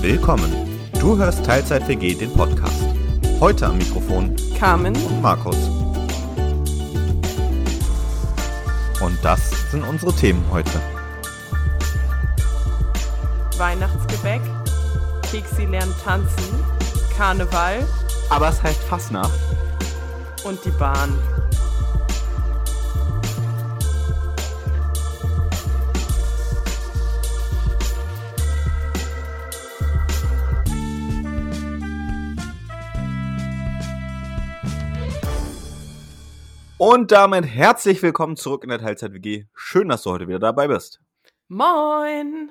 Willkommen. Du hörst Teilzeit WG, den Podcast. Heute am Mikrofon Carmen und Markus. Und das sind unsere Themen heute. Weihnachtsgebäck, Kexi lernt tanzen, Karneval Aber es heißt Fastnacht. und die Bahn. Und damit herzlich willkommen zurück in der Teilzeit WG. Schön, dass du heute wieder dabei bist. Moin!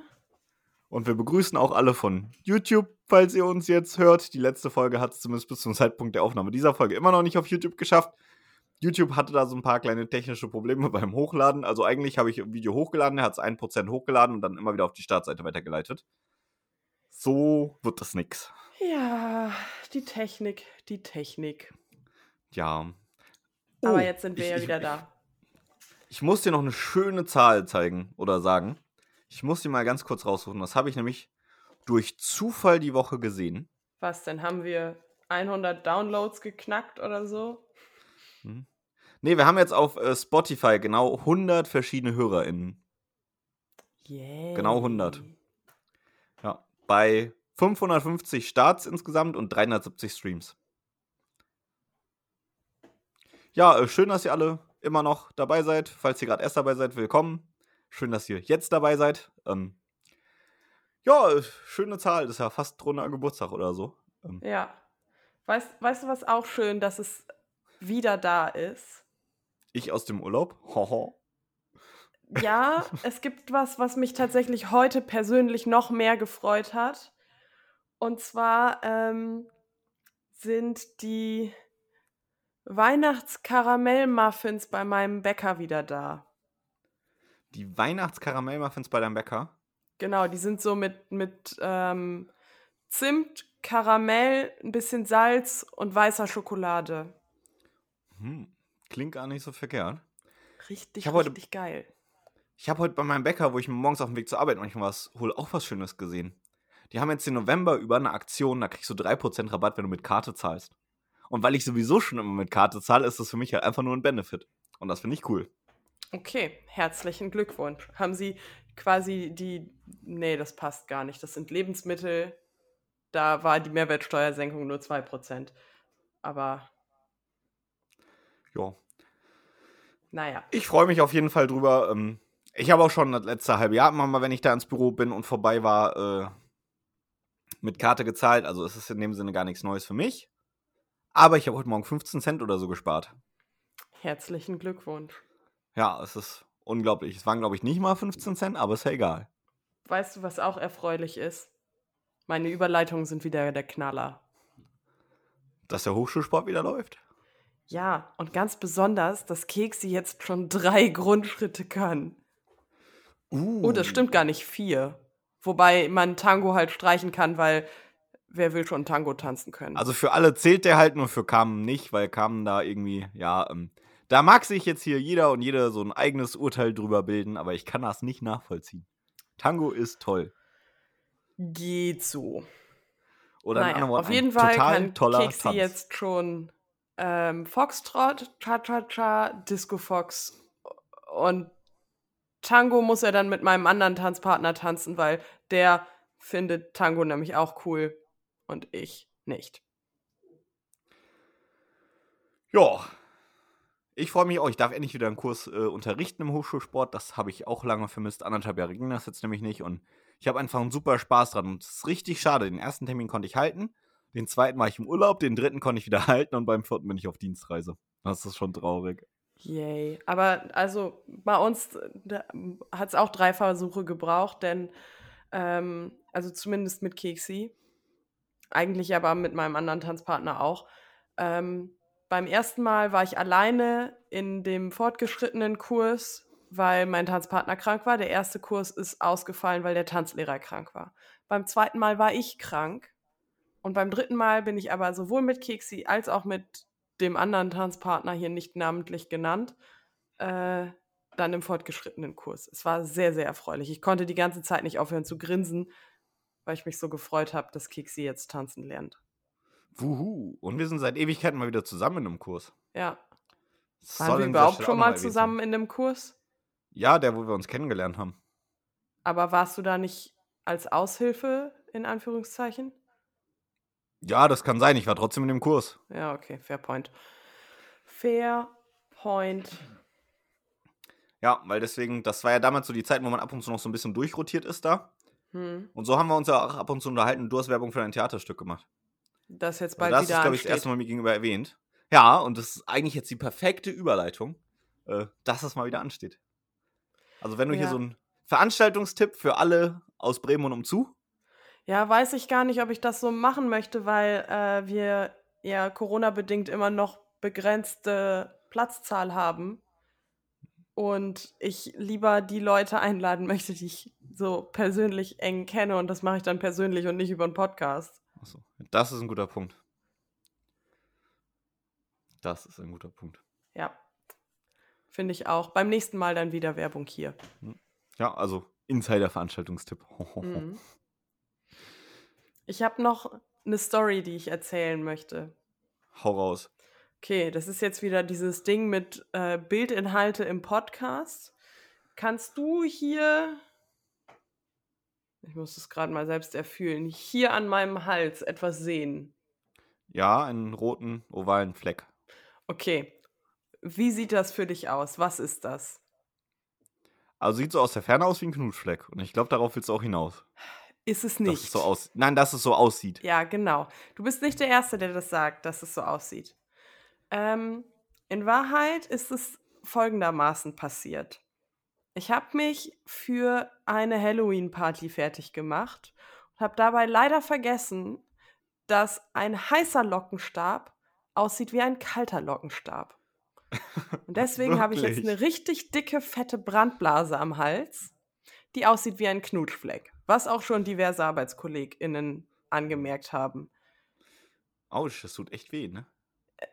Und wir begrüßen auch alle von YouTube, falls ihr uns jetzt hört. Die letzte Folge hat es zumindest bis zum Zeitpunkt der Aufnahme dieser Folge immer noch nicht auf YouTube geschafft. YouTube hatte da so ein paar kleine technische Probleme beim Hochladen. Also eigentlich habe ich ein Video hochgeladen, er hat es 1% hochgeladen und dann immer wieder auf die Startseite weitergeleitet. So wird das nix. Ja, die Technik, die Technik. Ja. Aber Oh, jetzt sind wir ich- ja ich- wieder da. Ich muss dir noch eine schöne Zahl zeigen oder sagen. Ich muss die mal ganz kurz raussuchen. Das habe ich nämlich durch Zufall die Woche gesehen. Was denn? Haben wir 100 Downloads geknackt oder so? Ne, wir haben jetzt auf äh, Spotify genau 100 verschiedene HörerInnen. Yeah. Genau 100. Ja. Bei 550 Starts insgesamt und 370 Streams. Ja, äh, schön, dass ihr alle immer noch dabei seid. Falls ihr gerade erst dabei seid, willkommen. Schön, dass ihr jetzt dabei seid. Ähm, ja, äh, schöne Zahl. Das ist ja fast runder Geburtstag oder so. Ähm, Ja. Weißt, weißt du, was auch schön, dass es wieder da ist? ich aus dem Urlaub. Hoho. Ja, es gibt was, was mich tatsächlich heute persönlich noch mehr gefreut hat. Und zwar ähm, sind die Weihnachtskaramellmuffins bei meinem Bäcker wieder da. Die Weihnachtskaramellmuffins bei deinem Bäcker. Genau, die sind so mit, mit ähm, Zimt, Karamell, ein bisschen Salz und weißer Schokolade. Hm, klingt gar nicht so verkehrt. Richtig, Ich hab heute- richtig geil. Ich habe heute bei meinem Bäcker, wo ich morgens auf dem Weg zur Arbeit manchmal was hole, auch was Schönes gesehen. Die haben jetzt den November über eine Aktion, da kriegst du 3% Rabatt, wenn du mit Karte zahlst. Und weil ich sowieso schon immer mit Karte zahle, ist das für mich halt einfach nur ein Benefit. Und das finde ich cool. Okay, herzlichen Glückwunsch. Haben Sie quasi die. Nee, das passt gar nicht. Das sind Lebensmittel. Da war die Mehrwertsteuersenkung nur 2%. Aber Ja. naja. Ich freue mich auf jeden Fall drüber. Ähm, ich habe auch schon das letzte halbe Jahr immer mal, wenn ich da ins Büro bin und vorbei war, äh, mit Karte gezahlt. Also es ist in dem Sinne gar nichts Neues für mich. Aber ich habe heute Morgen 15 Cent oder so gespart. Herzlichen Glückwunsch. Ja, es ist unglaublich. Es waren, glaube ich, nicht mal 15 Cent, aber ist ja egal. Weißt du, was auch erfreulich ist? Meine Überleitungen sind wieder der Knaller. Dass der Hochschulsport wieder läuft. Ja, und ganz besonders, dass Keksi jetzt schon drei Grundschritte kann. Uh. Oh, das stimmt gar nicht, vier. Wobei man Tango halt streichen kann, weil wer will schon Tango tanzen können? Also für alle zählt der halt nur für Carmen nicht, weil Carmen da irgendwie, ja, ähm, da mag sich jetzt hier jeder und jede so ein eigenes Urteil drüber bilden, aber ich kann das nicht nachvollziehen. Tango ist toll. Geht so. Oder Naja, Worten, auf jeden Fall total kann toller Keksi Tanz. jetzt schon ähm, Foxtrot, Cha-Cha-Cha, Disco Fox und Tango muss er dann mit meinem anderen Tanzpartner tanzen, weil der findet Tango nämlich auch cool und ich nicht. Ja. Ich freue mich auch. Ich darf endlich wieder einen Kurs äh, unterrichten im Hochschulsport. Das habe ich auch lange vermisst. Anderthalb Jahre ging das jetzt nämlich nicht. Und ich habe einfach einen super Spaß dran. Und es ist richtig schade. Den ersten Termin konnte ich halten. Den zweiten war ich im Urlaub. Den dritten konnte ich wieder halten. Und beim vierten bin ich auf Dienstreise. Das ist schon traurig. Yay. Aber also bei uns hat es auch drei Versuche gebraucht, denn ähm, also zumindest mit Keksi, eigentlich aber mit meinem anderen Tanzpartner auch. Ähm, beim ersten Mal war ich alleine in dem fortgeschrittenen Kurs, weil mein Tanzpartner krank war. Der erste Kurs ist ausgefallen, weil der Tanzlehrer krank war. Beim zweiten Mal war ich krank. Und beim dritten Mal bin ich aber sowohl mit Keksi als auch mit dem anderen Tanzpartner hier nicht namentlich genannt, äh, dann im fortgeschrittenen Kurs. Es war sehr, sehr erfreulich. Ich konnte die ganze Zeit nicht aufhören zu grinsen, weil ich mich so gefreut habe, dass Kiksi jetzt tanzen lernt. Wuhu. Und wir sind seit Ewigkeiten mal wieder zusammen in einem Kurs. Ja. Das Waren wir überhaupt schon mal zusammen in dem Kurs? Ja, der, wo wir uns kennengelernt haben. Aber warst du da nicht als Aushilfe, in Anführungszeichen? Ja, das kann sein. Ich war trotzdem in dem Kurs. Ja, okay, fair point. Fair point. Ja, weil deswegen, das war ja damals so die Zeit, wo man ab und zu noch so ein bisschen durchrotiert ist da. Hm. Und so haben wir uns ja auch ab und zu unterhalten. Du hast Werbung für ein Theaterstück gemacht. Das jetzt Also bald das ist, wieder glaube ich, das erste Mal mir gegenüber erwähnt. Ja, und das ist eigentlich jetzt die perfekte Überleitung, äh, dass es mal wieder ansteht. Also, wenn du hier Ja. so einen Veranstaltungstipp für alle aus Bremen und umzu. Ja, weiß ich gar nicht, ob ich das so machen möchte, weil äh, wir ja Corona-bedingt immer noch begrenzte Platzzahl haben. Und ich lieber die Leute einladen möchte, die ich so persönlich eng kenne. Und das mache ich dann persönlich und nicht über einen Podcast. Achso, das ist ein guter Punkt. Das ist ein guter Punkt. Ja. Finde ich auch. Beim nächsten Mal dann wieder Werbung hier. Ja, also Insider-Veranstaltungstipp. Mhm. Ich habe noch eine Story, die ich erzählen möchte. Hau raus. Okay, das ist jetzt wieder dieses Ding mit äh, Bildinhalte im Podcast. Kannst du hier, ich muss es gerade mal selbst erfühlen, hier an meinem Hals etwas sehen? Ja, einen roten, ovalen Fleck. Okay, wie sieht das für dich aus? Was ist das? Also sieht so aus der Ferne aus wie ein Knutschfleck. Und ich glaube, darauf willst du auch hinaus. Ist es Dass nicht? es so aus Nein, dass es so aussieht. Ja, genau. Du bist nicht der Erste, der das sagt, dass es so aussieht. Ähm, in Wahrheit ist es folgendermaßen passiert. Ich habe mich für eine Halloween-Party fertig gemacht und habe dabei leider vergessen, dass ein heißer Lockenstab aussieht wie ein kalter Lockenstab. Und deswegen habe ich jetzt eine richtig dicke, fette Brandblase am Hals, die aussieht wie ein Knutschfleck. Was auch schon diverse ArbeitskollegInnen angemerkt haben. Autsch, das tut echt weh, ne?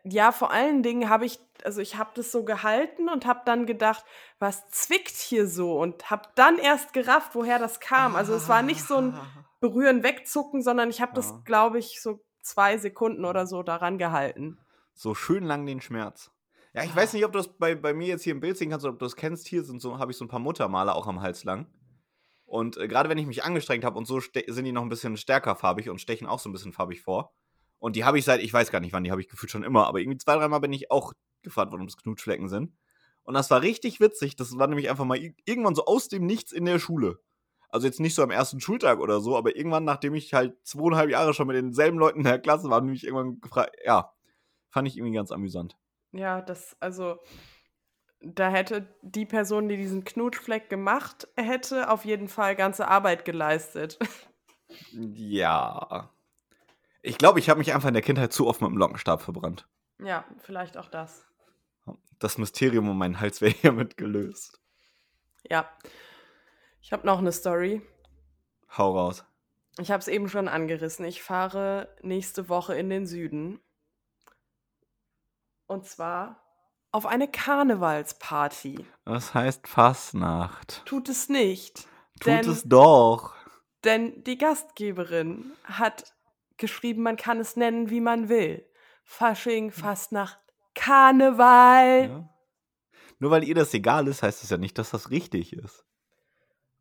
Ja, vor allen Dingen habe ich, also ich habe das so gehalten und habe dann gedacht, was zwickt hier so? Und habe dann erst gerafft, woher das kam. Also es war nicht so ein Berühren, Wegzucken, sondern ich habe das, Ja. glaube ich, so zwei Sekunden oder so daran gehalten. So schön lang den Schmerz. Ja, ich weiß nicht, ob du das bei, bei mir jetzt hier im Bild sehen kannst oder ob du das kennst. Hier sind so, habe ich so ein paar Muttermale auch am Hals lang. Und äh, gerade wenn ich mich angestrengt habe und so sind die noch ein bisschen stärker farbig und stechen auch so ein bisschen farbig vor. Und die habe ich seit, ich weiß gar nicht wann, die habe ich gefühlt schon immer, aber irgendwie zwei, dreimal bin ich auch gefragt worden, ob es Knutschflecken sind. Und das war richtig witzig. Das war nämlich einfach mal ir- irgendwann so aus dem Nichts in der Schule. Also jetzt nicht so am ersten Schultag oder so, aber irgendwann, nachdem ich halt zweieinhalb Jahre schon mit denselben Leuten in der Klasse war, nämlich irgendwann gefragt, ja, fand ich irgendwie ganz amüsant. Ja, das, also, da hätte die Person, die diesen Knutschfleck gemacht hätte, auf jeden Fall ganze Arbeit geleistet. Ja. Ich glaube, ich habe mich einfach in der Kindheit zu oft mit dem Lockenstab verbrannt. ja, vielleicht auch das. Das Mysterium um meinen Hals wäre hiermit gelöst. Ja. Ich habe noch eine Story. Hau raus. Ich habe es eben schon angerissen. Ich fahre nächste Woche in den Süden. Und zwar auf eine Karnevalsparty. Das heißt Fastnacht. Tut es nicht. Tut denn, es doch. denn die Gastgeberin hat geschrieben, man kann es nennen, wie man will. Fasching, Fastnacht, Karneval. Ja. Nur weil ihr das egal ist, heißt es ja nicht, dass das richtig ist.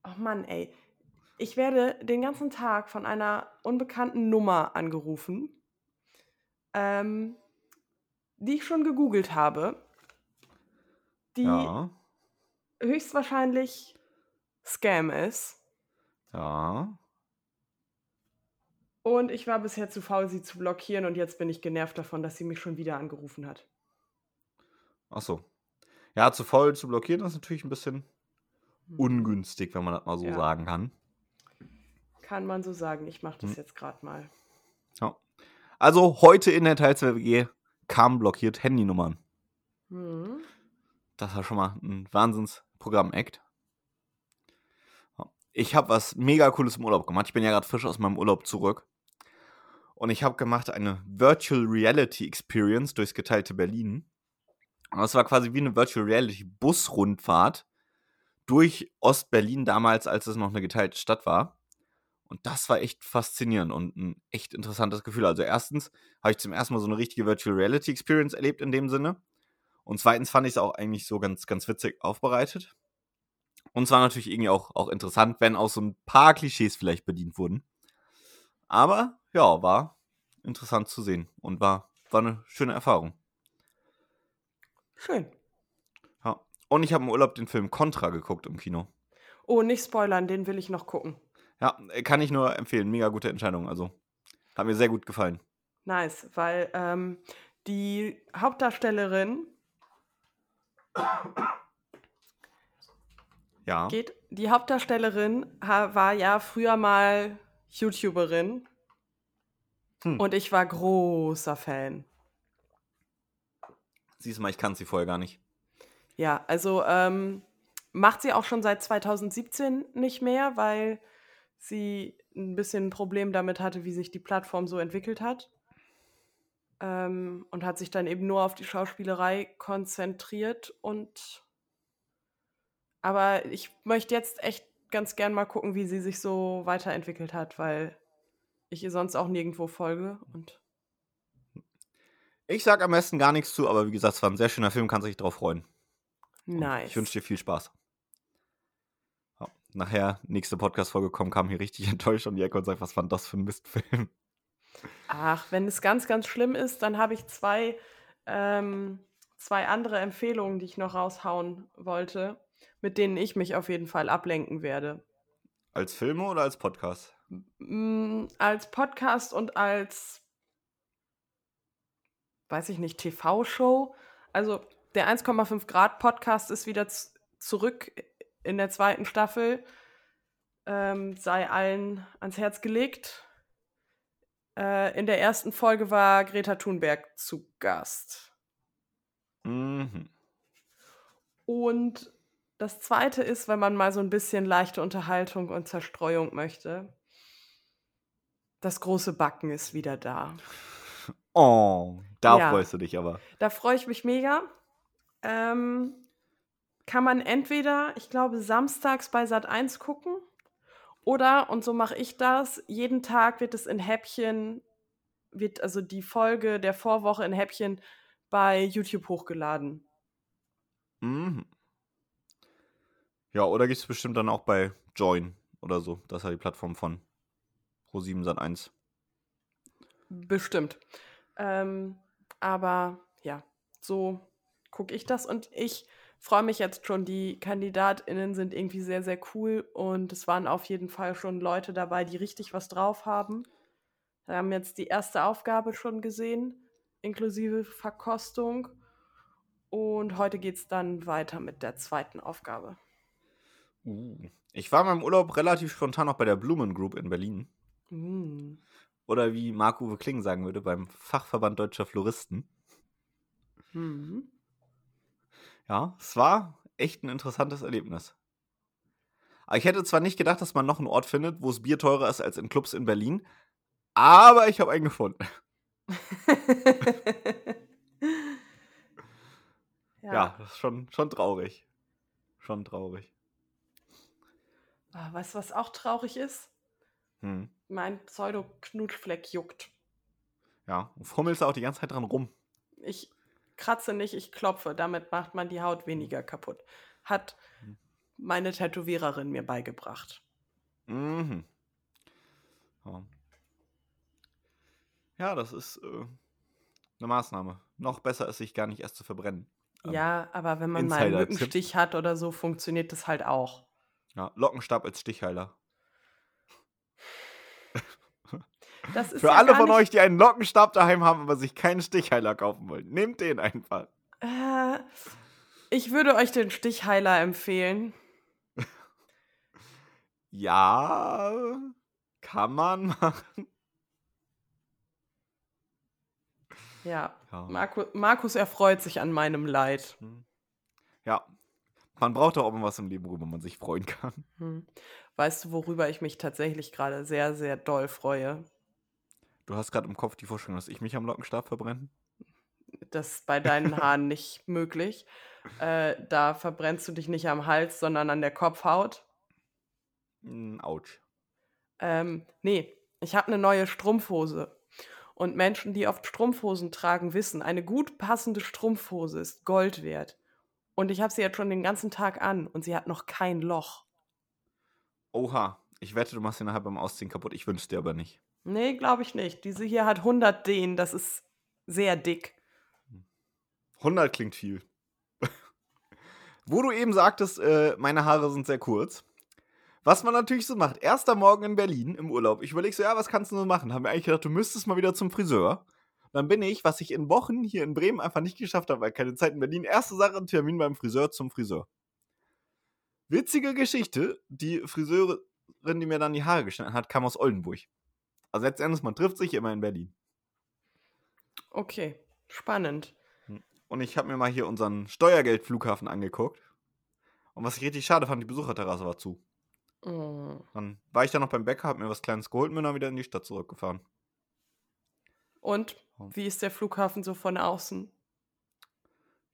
Oh Mann, ey. Ich werde den ganzen Tag von einer unbekannten Nummer angerufen, ähm, die ich schon gegoogelt habe, die Ja. höchstwahrscheinlich Scam ist. Ja. Und ich war bisher zu faul, sie zu blockieren und jetzt bin ich genervt davon, dass sie mich schon wieder angerufen hat. Ach so. Ja, zu faul zu blockieren ist natürlich ein bisschen Hm. ungünstig, wenn man das mal so Ja. sagen kann. Kann man so sagen. Ich mache das Hm. jetzt gerade mal. Ja. Also heute in der Teilzeit-WG kamen blockiert Handynummern. Hm. Das war schon mal ein Wahnsinns-Programm-Act. Ich habe was mega cooles im Urlaub gemacht. Ich bin ja gerade frisch aus meinem Urlaub zurück. Und ich habe gemacht eine Virtual Reality Experience durchs geteilte Berlin. Und das war quasi wie eine Virtual Reality Busrundfahrt durch Ostberlin damals, als es noch eine geteilte Stadt war. Und das war echt faszinierend und ein echt interessantes Gefühl. Also erstens habe ich zum ersten Mal so eine richtige Virtual Reality Experience erlebt in dem Sinne. Und zweitens fand ich es auch eigentlich so ganz, ganz witzig aufbereitet. Und zwar natürlich irgendwie auch, auch interessant, wenn auch so ein paar Klischees vielleicht bedient wurden. Aber ja, war interessant zu sehen und war, war eine schöne Erfahrung. Schön. Ja. Und ich habe im Urlaub den Film Contra geguckt im Kino. Oh, nicht spoilern, den will ich noch gucken. Ja, kann ich nur empfehlen. Mega gute Entscheidung. Also, hat mir sehr gut gefallen. Nice, weil ähm, die Hauptdarstellerin Ja. geht. Die Hauptdarstellerin ha- war ja früher mal YouTuberin Hm. und ich war großer Fan. Siehst du mal, ich kannte sie vorher gar nicht. Ja, also ähm, macht sie auch schon seit 2017 nicht mehr, weil sie ein bisschen ein Problem damit hatte, wie sich die Plattform so entwickelt hat. Ähm, und hat sich dann eben nur auf die Schauspielerei konzentriert und aber ich möchte jetzt echt ganz gern mal gucken, wie sie sich so weiterentwickelt hat, weil ich ihr sonst auch nirgendwo folge und Ich sag am besten gar nichts zu, aber wie gesagt, es war ein sehr schöner Film, kannst dich drauf freuen. Und nice. Ich wünsche dir viel Spaß. Ja, nachher, nächste Podcast-Folge kommen, kam hier richtig enttäuscht und die Ecke und sagt, was war denn das für ein Mistfilm? Ach, wenn es ganz, ganz schlimm ist, dann habe ich zwei, ähm, zwei andere Empfehlungen, die ich noch raushauen wollte, mit denen ich mich auf jeden Fall ablenken werde. Als Filme oder als Podcast? Mm, als Podcast und als, weiß ich nicht, TV-Show. Also der 1,5 Grad Podcast ist wieder zurück in der zweiten Staffel. Ähm, sei allen ans Herz gelegt. Äh, in der ersten Folge war Greta Thunberg zu Gast. Mhm. Und das zweite ist, wenn man mal so ein bisschen leichte Unterhaltung und Zerstreuung möchte. Das große Backen ist wieder da. Oh, da Ja. freust du dich aber. Da freue ich mich mega. Ähm, kann man entweder, ich glaube, samstags bei Sat 1 gucken oder, und so mache ich das, jeden Tag wird es in Häppchen, wird also die Folge der Vorwoche in Häppchen bei YouTube hochgeladen. Mhm. Ja, oder gibt es bestimmt dann auch bei Join oder so. Das ist ja die Plattform von Pro7 Sat1. Bestimmt. Ähm, aber ja, so gucke ich das und ich freue mich jetzt schon. Die KandidatInnen sind irgendwie sehr, sehr cool und es waren auf jeden Fall schon Leute dabei, die richtig was drauf haben. Wir haben jetzt die erste Aufgabe schon gesehen, inklusive Verkostung. Und heute geht es dann weiter mit der zweiten Aufgabe. Uh. Ich war in meinem Urlaub relativ spontan noch bei der Blumen Group in Berlin. Mm. Oder wie Marc-Uwe Kling sagen würde, beim Fachverband Deutscher Floristen. Mhm. Ja, es war echt ein interessantes Erlebnis. Aber ich hätte zwar nicht gedacht, dass man noch einen Ort findet, wo es Bier teurer ist als in Clubs in Berlin, aber ich habe einen gefunden. Ja, das ist schon, schon traurig. Schon traurig. Ah, Weißt du, was auch traurig ist? Hm. Mein Pseudo-Knutfleck juckt. Ja, und fummelst du auch die ganze Zeit dran rum. Ich kratze nicht, ich klopfe. Damit macht man die Haut weniger kaputt. Hat Hm. meine Tätowiererin mir beigebracht. Mhm. Ja. ja, das ist äh, eine Maßnahme. Noch besser ist, sich gar nicht erst zu verbrennen. Ähm, Ja, aber wenn man mal einen. Mückenstich hat oder so, funktioniert das halt auch. Ja, Lockenstab als Stichheiler. Für ja alle von euch, die einen Lockenstab daheim haben, aber sich keinen Stichheiler kaufen wollen, nehmt den einfach. Äh, ich würde euch den Stichheiler empfehlen. Ja, kann man machen. Ja, Ja. Markus, Markus erfreut sich an meinem Leid. Hm. ja, man braucht doch auch mal was im Leben, worüber man sich freuen kann. Hm. Weißt du, worüber ich mich tatsächlich gerade sehr, sehr doll freue? Du hast gerade im Kopf die Vorstellung, dass ich mich am Lockenstab verbrenne? Das ist bei deinen Haaren nicht möglich. äh, da verbrennst du dich nicht am Hals, sondern an der Kopfhaut. Mm, Autsch. Ähm, nee, ich habe eine neue Strumpfhose. Und Menschen, die oft Strumpfhosen tragen, wissen, eine gut passende Strumpfhose ist Gold wert. Und ich habe sie jetzt schon den ganzen Tag an und sie hat noch kein Loch. Oha, ich wette, du machst sie nachher beim Ausziehen kaputt. Ich wünsche dir aber nicht. Nee, glaube ich nicht. Diese hier hat 100 Dehn, das ist sehr dick. 100 klingt viel. Wo du eben sagtest, äh, meine Haare sind sehr kurz. Was man natürlich so macht. Erster Morgen in Berlin im Urlaub. Ich überlege so, ja, was kannst du so machen? Haben wir eigentlich gedacht, du müsstest mal wieder zum Friseur. Dann bin ich, was ich in Wochen hier in Bremen einfach nicht geschafft habe, weil keine Zeit in Berlin. Erste Sache, ein Termin beim Friseur zum Friseur. Witzige Geschichte. Die Friseurin, die mir dann die Haare geschnitten hat, kam aus Oldenburg. Also letztendlich, man trifft sich immer in Berlin. Okay, spannend. Und ich habe mir mal hier unseren Steuergeldflughafen angeguckt. Und was ich richtig schade fand, die Besucherterrasse war zu. Oh. Dann war ich da noch beim Bäcker, hab mir was Kleines geholt und bin dann wieder in die Stadt zurückgefahren. Und wie ist der Flughafen so von außen?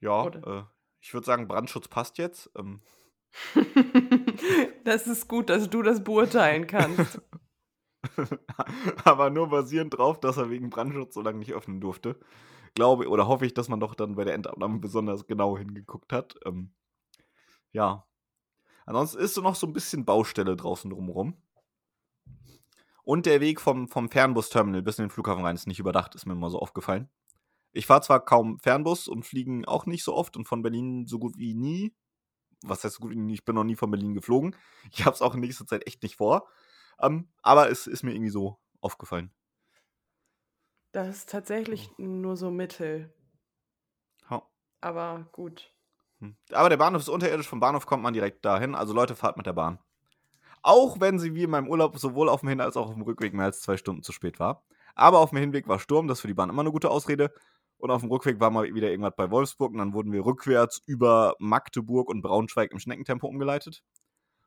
Ja, äh, ich würde sagen, Brandschutz passt jetzt. Ähm, das ist gut, dass du das beurteilen kannst. aber nur basierend drauf, dass er wegen Brandschutz so lange nicht öffnen durfte. Glaube oder hoffe ich, dass man doch dann bei der Endabnahme besonders genau hingeguckt hat. Ähm, ja. Ansonsten ist so noch so ein bisschen Baustelle draußen drumherum. Und der Weg vom, vom Fernbusterminal bis in den Flughafen rein ist nicht überdacht, ist mir immer so aufgefallen. Ich fahre zwar kaum Fernbus und fliegen auch nicht so oft und von Berlin so gut wie nie. Was heißt so gut wie nie? Ich bin noch nie von Berlin geflogen. Ich habe es auch in nächster Zeit echt nicht vor. Ähm, aber es ist mir irgendwie so aufgefallen. Das ist tatsächlich nur so mittel. Ja. Aber gut. Hm. Aber der Bahnhof ist unterirdisch, vom Bahnhof kommt man direkt dahin. Also Leute, fahrt mit der Bahn. Auch wenn sie wie in meinem Urlaub sowohl auf dem Hin- als auch auf dem Rückweg mehr als zwei Stunden zu spät war. Aber auf dem Hinweg war Sturm, das ist für die Bahn immer eine gute Ausrede. Und auf dem Rückweg war mal wieder irgendwas bei Wolfsburg und dann wurden wir rückwärts über Magdeburg und Braunschweig im Schneckentempo umgeleitet.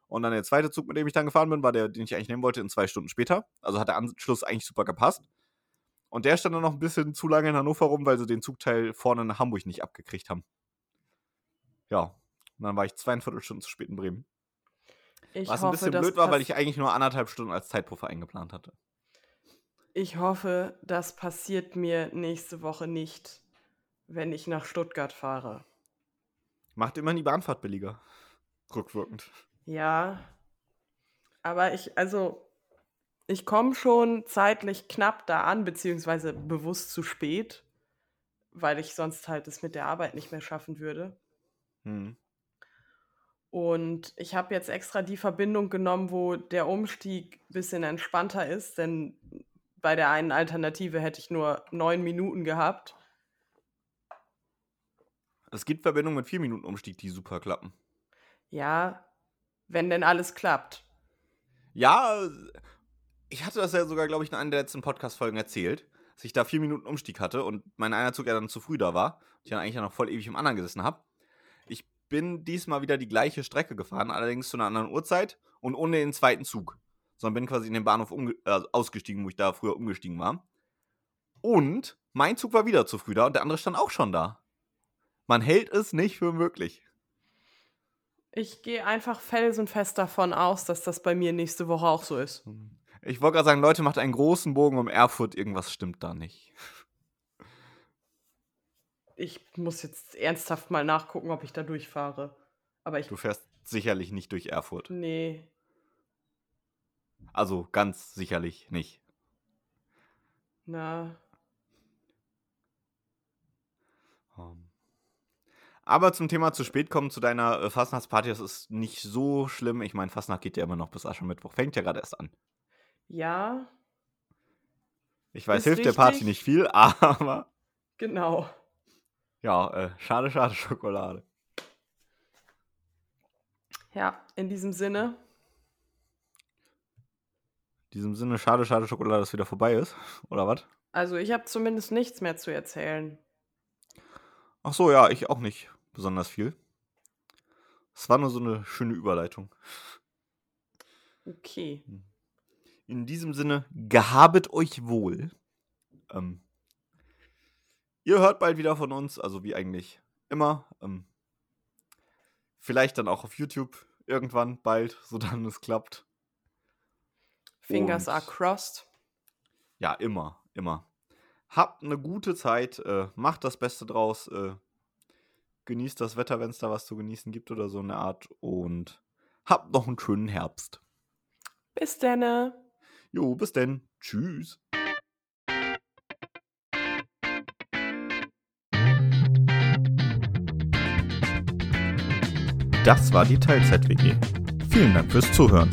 Und dann der zweite Zug, mit dem ich dann gefahren bin, war der, den ich eigentlich nehmen wollte, in zwei Stunden später. Also hat der Anschluss eigentlich super gepasst. Und der stand dann noch ein bisschen zu lange in Hannover rum, weil sie den Zugteil vorne nach Hamburg nicht abgekriegt haben. Ja, und dann war ich zweieinviertel Stunden zu spät in Bremen. Ich Was hoffe, ein bisschen blöd war, weil ich eigentlich nur anderthalb Stunden als Zeitpuffer eingeplant hatte. Ich hoffe, das passiert mir nächste Woche nicht, wenn ich nach Stuttgart fahre. Macht immerhin die Bahnfahrt billiger. Rückwirkend. Ja, aber ich, also, ich komme schon zeitlich knapp da an, beziehungsweise bewusst zu spät, weil ich sonst halt es mit der Arbeit nicht mehr schaffen würde. Hm. Und ich habe jetzt extra die Verbindung genommen, wo der Umstieg ein bisschen entspannter ist, denn bei der einen Alternative hätte ich nur neun Minuten gehabt. Es gibt Verbindungen mit 4 Minuten Umstieg, die super klappen. Ja, wenn denn alles klappt. Ja, ich hatte das ja sogar, glaube ich, in einer der letzten Podcast-Folgen erzählt, dass ich da 4 Minuten Umstieg hatte und mein einer Zug ja dann zu früh da war. Ich dann eigentlich ja noch voll ewig im anderen gesessen habe. Ich bin diesmal wieder die gleiche Strecke gefahren, allerdings zu einer anderen Uhrzeit und ohne den zweiten Zug. Sondern bin quasi in den Bahnhof äh, ausgestiegen, wo ich da früher umgestiegen war. Und mein Zug war wieder zu früh da und der andere stand auch schon da. Man hält es nicht für möglich. Ich gehe einfach felsenfest davon aus, dass das bei mir nächste Woche auch so ist. Ich wollte gerade sagen, Leute, macht einen großen Bogen um Erfurt, irgendwas stimmt da nicht. Ich muss jetzt ernsthaft mal nachgucken, ob ich da durchfahre. Aber ich. Du fährst sicherlich nicht durch Erfurt. Nee. Also ganz sicherlich nicht. Na. Ähm. Aber zum Thema zu spät kommen zu deiner äh, Fastnachtsparty, das ist nicht so schlimm. Ich meine, Fastnacht geht ja immer noch bis Aschermittwoch. Fängt ja gerade erst an. Ja, Ich weiß, hilft der Party richtig. nicht viel, aber genau. Ja, äh, schade, schade Schokolade. Ja, in diesem Sinne. In diesem Sinne, schade, schade Schokolade, dass wieder vorbei ist. Oder was? Also, ich habe zumindest nichts mehr zu erzählen. Ach so, ja, ich auch nicht besonders viel. Es war nur so eine schöne Überleitung. Okay. In diesem Sinne, gehabet euch wohl. Ähm, ihr hört bald wieder von uns, also wie eigentlich immer. Ähm, Vielleicht dann auch auf YouTube irgendwann bald, sodann es klappt. Fingers Und- are crossed. Ja, immer, immer. Habt eine gute Zeit, äh, macht das Beste draus, äh, genießt das Wetter, wenn es da was zu genießen gibt oder so eine Art und habt noch einen schönen Herbst. Bis denne. Jo, bis denn. Tschüss. Das war die Teilzeit-WG. Vielen Dank fürs Zuhören.